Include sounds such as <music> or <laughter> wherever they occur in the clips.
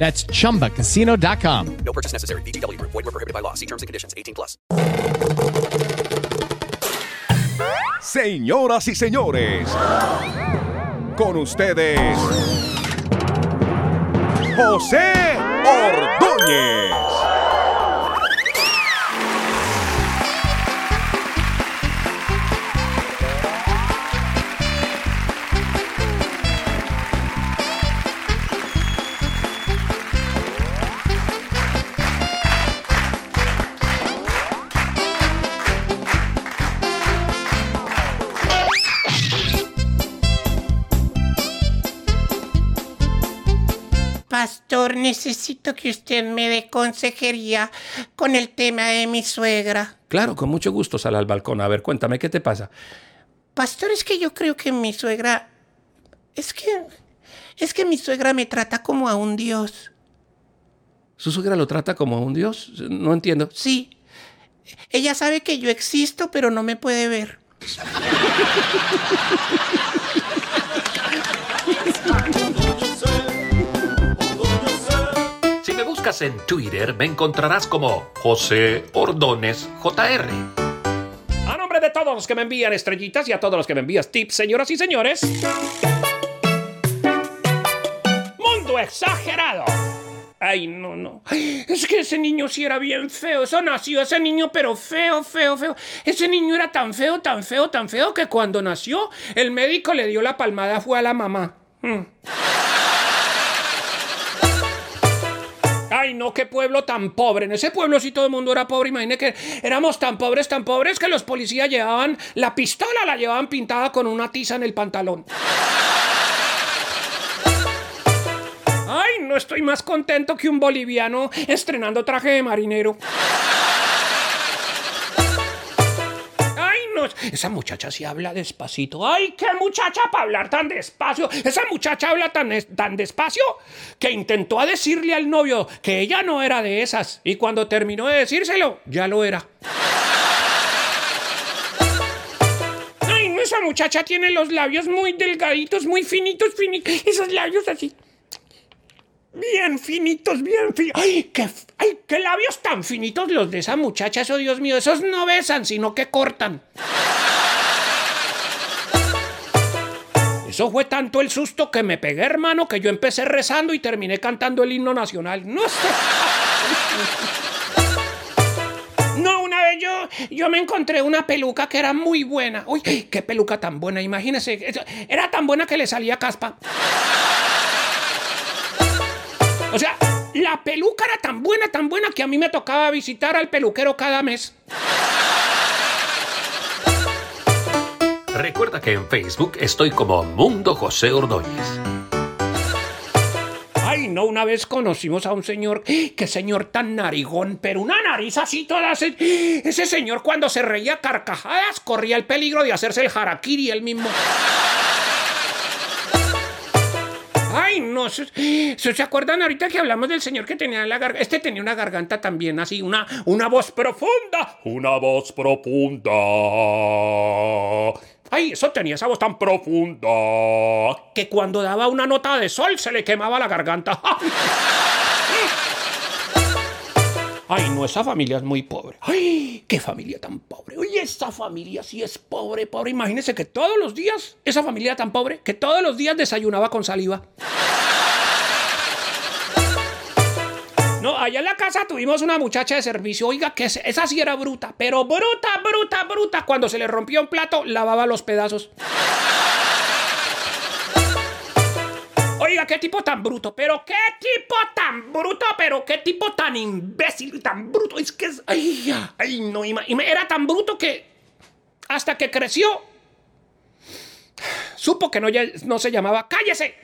That's chumbacasino.com. No purchase necessary. VGW Group. Void were prohibited by law. See terms and conditions. 18 plus. Señoras y señores, con ustedes, José Ordóñez. Necesito que usted me dé consejería con el tema de mi suegra. Claro, con mucho gusto sal al balcón. A ver, cuéntame, ¿qué te pasa? Pastor, es que yo creo que mi suegra... Es que... Es que mi suegra me trata como a un dios. ¿Su suegra lo trata como a un dios? No entiendo. Sí. Ella sabe que yo existo, pero no me puede ver. <laughs> buscas en Twitter, me encontrarás como José Ordones JR. A nombre de todos los que me envían estrellitas y a todos los que me envías tips, señoras y señores. Mundo exagerado. Ay, no, no. Es que ese niño sí era bien feo. Eso nació ese niño, pero feo, feo, feo. Ese niño era tan feo, tan feo, tan feo que cuando nació, el médico le dio la palmada, fue a la mamá. Mm. No, qué pueblo tan pobre. En ese pueblo sí todo el mundo era pobre. Imagine que éramos tan pobres, tan pobres que los policías llevaban la pistola, la llevaban pintada con una tiza en el pantalón. Ay, no estoy más contento que un boliviano estrenando traje de marinero. Esa muchacha sí habla despacito. Ay, qué muchacha para hablar tan despacio. Esa muchacha habla tan, tan despacio que intentó a decirle al novio que ella no era de esas. Y cuando terminó de decírselo, ya lo era. Ay, no, esa muchacha tiene los labios muy delgaditos, muy finitos, finitos. Esos labios así. Bien finitos, bien finitos. ¡Ay qué, ¡Ay, qué labios tan finitos los de esa muchacha! Eso, Dios mío, esos no besan, sino que cortan. Eso fue tanto el susto que me pegué, hermano, que yo empecé rezando y terminé cantando el himno nacional. No. No, una vez yo, yo me encontré una peluca que era muy buena. Uy, qué peluca tan buena, imagínese. Era tan buena que le salía caspa. O sea, la peluca era tan buena, tan buena que a mí me tocaba visitar al peluquero cada mes. Recuerda que en Facebook estoy como Mundo José Ordóñez. Ay, no, una vez conocimos a un señor, qué señor tan narigón, pero una nariz así toda. Ese, ese señor cuando se reía carcajadas corría el peligro de hacerse el harakiri él mismo. Ay, no, eso- ¿se acuerdan ahorita que hablamos del señor que tenía la garganta? Este tenía una garganta también así, una, una voz profunda. Una voz profunda. Ay, eso tenía esa voz tan profunda que cuando daba una nota de sol se le quemaba la garganta. <laughs> Ay, no, esa familia es muy pobre. Ay, qué familia tan pobre. Oye, esa familia sí es pobre, pobre. Imagínense que todos los días, esa familia tan pobre, que todos los días desayunaba con saliva. No, allá en la casa tuvimos una muchacha de servicio, oiga, que es- esa sí era bruta, pero bruta, bruta, bruta. Cuando se le rompió un plato, lavaba los pedazos. Qué tipo tan bruto, pero qué tipo tan bruto, pero qué tipo tan imbécil y tan bruto. Es que es. Ay, ay, no, ima- ima- era tan bruto que hasta que creció, supo que no, no se llamaba ¡Cállese!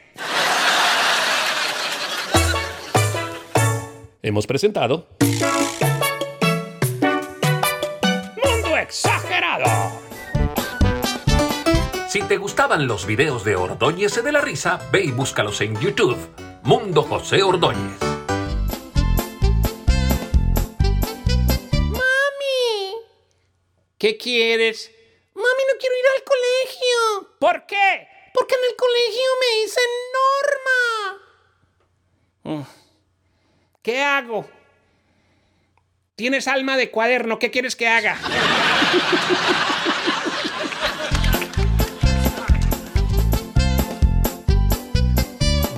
Hemos presentado te gustaban los videos de Ordóñez de la Risa, ve y búscalos en YouTube. Mundo José Ordóñez. Mami, ¿Qué quieres? mami, no quiero ir al colegio. ¿Por qué? Porque en el colegio me dicen Norma. ¿Qué hago? Tienes alma de cuaderno, ¿qué quieres que haga? <laughs>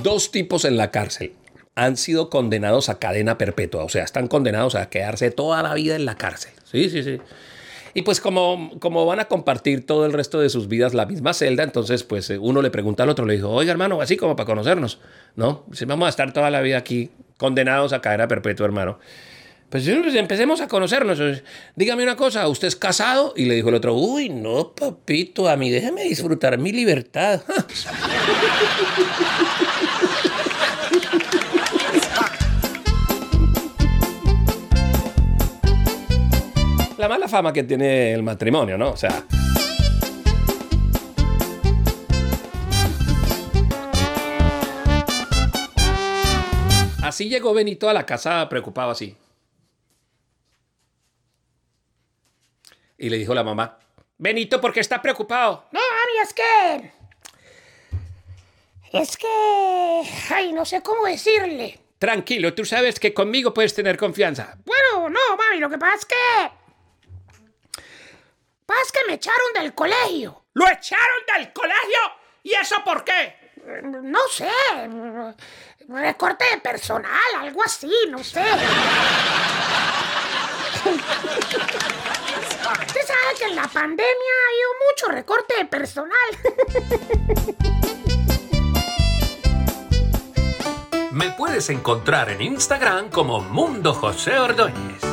Dos tipos en la cárcel han sido condenados a cadena perpetua, o sea, están condenados a quedarse toda la vida en la cárcel. Sí, sí, sí. Y pues como, como van a compartir todo el resto de sus vidas la misma celda, entonces pues eh, uno le pregunta al otro, le dijo, oiga hermano, así como para conocernos, ¿no? Si vamos a estar toda la vida aquí condenados a cadena perpetua, hermano. Pues, pues, empecemos a conocernos. Dígame una cosa, ¿usted es casado? Y le dijo el otro, uy, no, papito, a mí déjeme disfrutar mi libertad. <laughs> la mala fama que tiene el matrimonio, ¿no? O sea. Así llegó Benito a la casa preocupado así. Y le dijo la mamá, Benito, ¿por qué está preocupado? No, mami, es que. Es que. Ay, no sé cómo decirle. Tranquilo, tú sabes que conmigo puedes tener confianza. Bueno, no, mami, lo que pasa es que. Pasa es que me echaron del colegio. ¿Lo echaron del colegio? ¿Y eso por qué? No sé. Recorte de personal, algo así, no sé. Usted sabe que en la pandemia ha habido mucho recorte de personal. Me puedes encontrar en Instagram como Mundo José Ordóñez.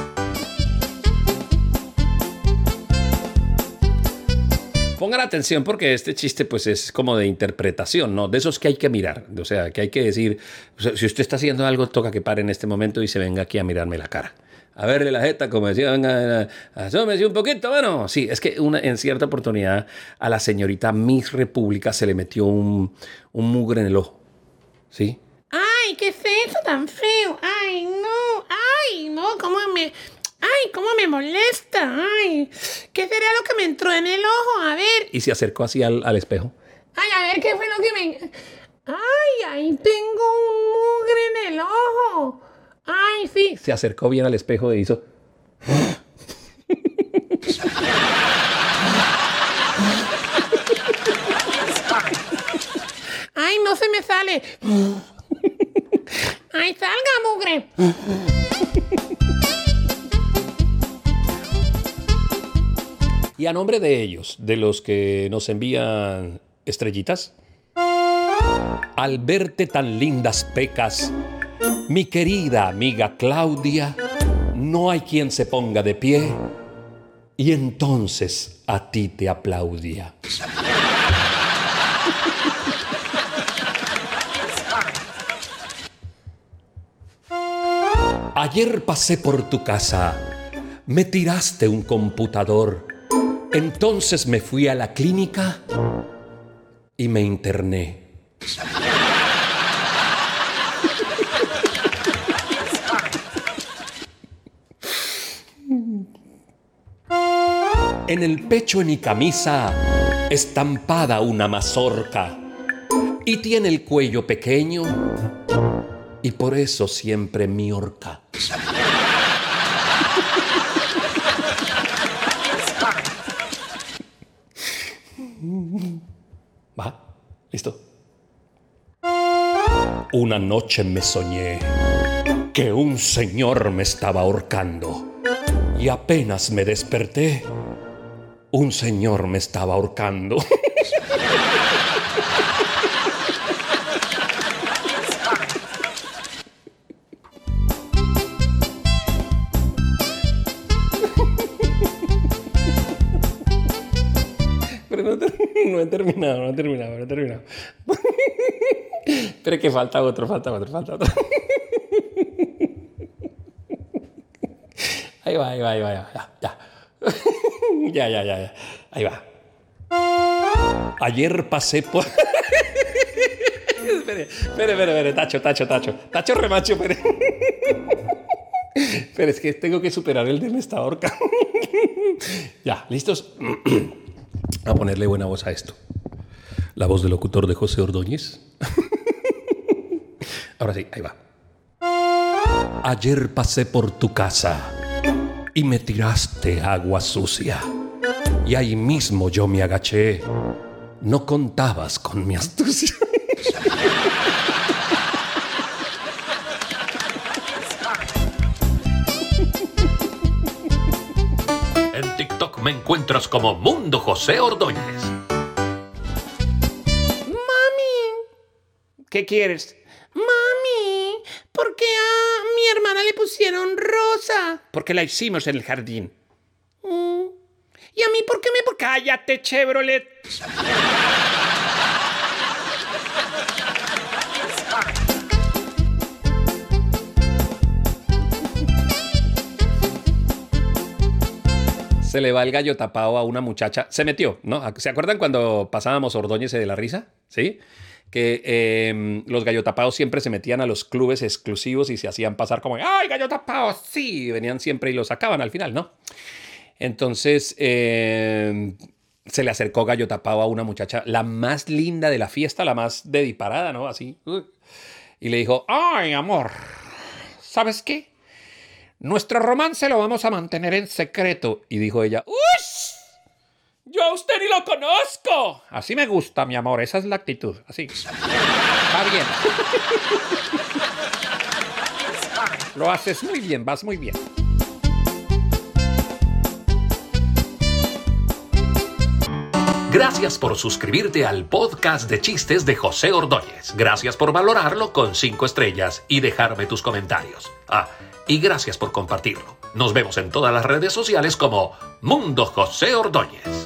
Pongan atención porque este chiste pues es como de interpretación, ¿no? De esos que hay que mirar, o sea, que hay que decir, si usted está haciendo algo, toca que pare en este momento y se venga aquí a mirarme la cara. A verle la jeta, como decía, venga, asómese un poquito, bueno, sí, es que una, en cierta oportunidad a la señorita Miss República se le metió un, un mugre en el ojo, ¿sí? Ay, ¿qué es eso tan feo? Ay, no. Ay, no, cómo me. Ay, cómo me molesta. Ay, ¿qué será lo que me entró en el ojo? A ver. Y se acercó así al, al espejo. Ay, a ver, ¿qué fue lo que me. Ay, ahí tengo un mugre en el ojo. Ay, sí. Se acercó bien al espejo e hizo... Ay, no se me sale. Ay, salga, mugre. Y a nombre de ellos, de los que nos envían estrellitas, al verte tan lindas pecas, mi querida amiga Claudia, no hay quien se ponga de pie y entonces a ti te aplaudía. Ayer pasé por tu casa, me tiraste un computador, entonces me fui a la clínica y me interné. En el pecho de mi camisa estampada una mazorca y tiene el cuello pequeño y por eso siempre mi horca. Va, listo. Una noche me soñé que un señor me estaba ahorcando. Y apenas me desperté, un señor me estaba ahorcando. <laughs> no he terminado, no he terminado, no he terminado. Pero que falta otro, falta otro, falta otro. Ahí va, ahí va, ahí va, ya, ya. Ya, ya, ya, ya. Ahí va. Ayer pasé por... espere, espere, espere, espere, tacho, tacho, tacho. Tacho remacho, espere. Pero es que tengo que superar el de me está ahorca. ya, ¿listos? A ponerle buena voz a esto. La voz del locutor de José Ordóñez. <laughs> Ahora sí, ahí va. Ayer pasé por tu casa y me tiraste agua sucia. Y ahí mismo yo me agaché. No contabas con mi astucia. Me encuentras como Mundo José Ordóñez. Mami. ¿Qué quieres? Mami, ¿por qué a mi hermana le pusieron rosa? Porque la hicimos en el jardín. Mm. ¿Y a mí por qué me... Cállate, Chevrolet. Se le va el gallo tapado a una muchacha. Se metió, ¿no? ¿Se acuerdan cuando pasábamos Ordóñez de la risa? ¿Sí? Que eh, los gallo tapados siempre se metían a los clubes exclusivos y se hacían pasar como, ¡ay, gallo tapado! Sí, venían siempre y lo sacaban al final, ¿no? Entonces, eh, se le acercó gallo tapado a una muchacha, la más linda de la fiesta, la más de disparada, ¿no? Así. uh, Y le dijo, Ay, amor. ¿Sabes qué? Nuestro romance lo vamos a mantener en secreto. y dijo ella, ¡Ush! Yo a usted ni lo conozco. Así me gusta, mi amor. Esa es la actitud. Así. Va bien. Lo haces muy bien, vas muy bien. Gracias por suscribirte al podcast de chistes de José Ordóñez. Gracias por valorarlo con 5 estrellas y dejarme tus comentarios. Ah, y gracias por compartirlo. Nos vemos en todas las redes sociales como Mundo José Ordóñez.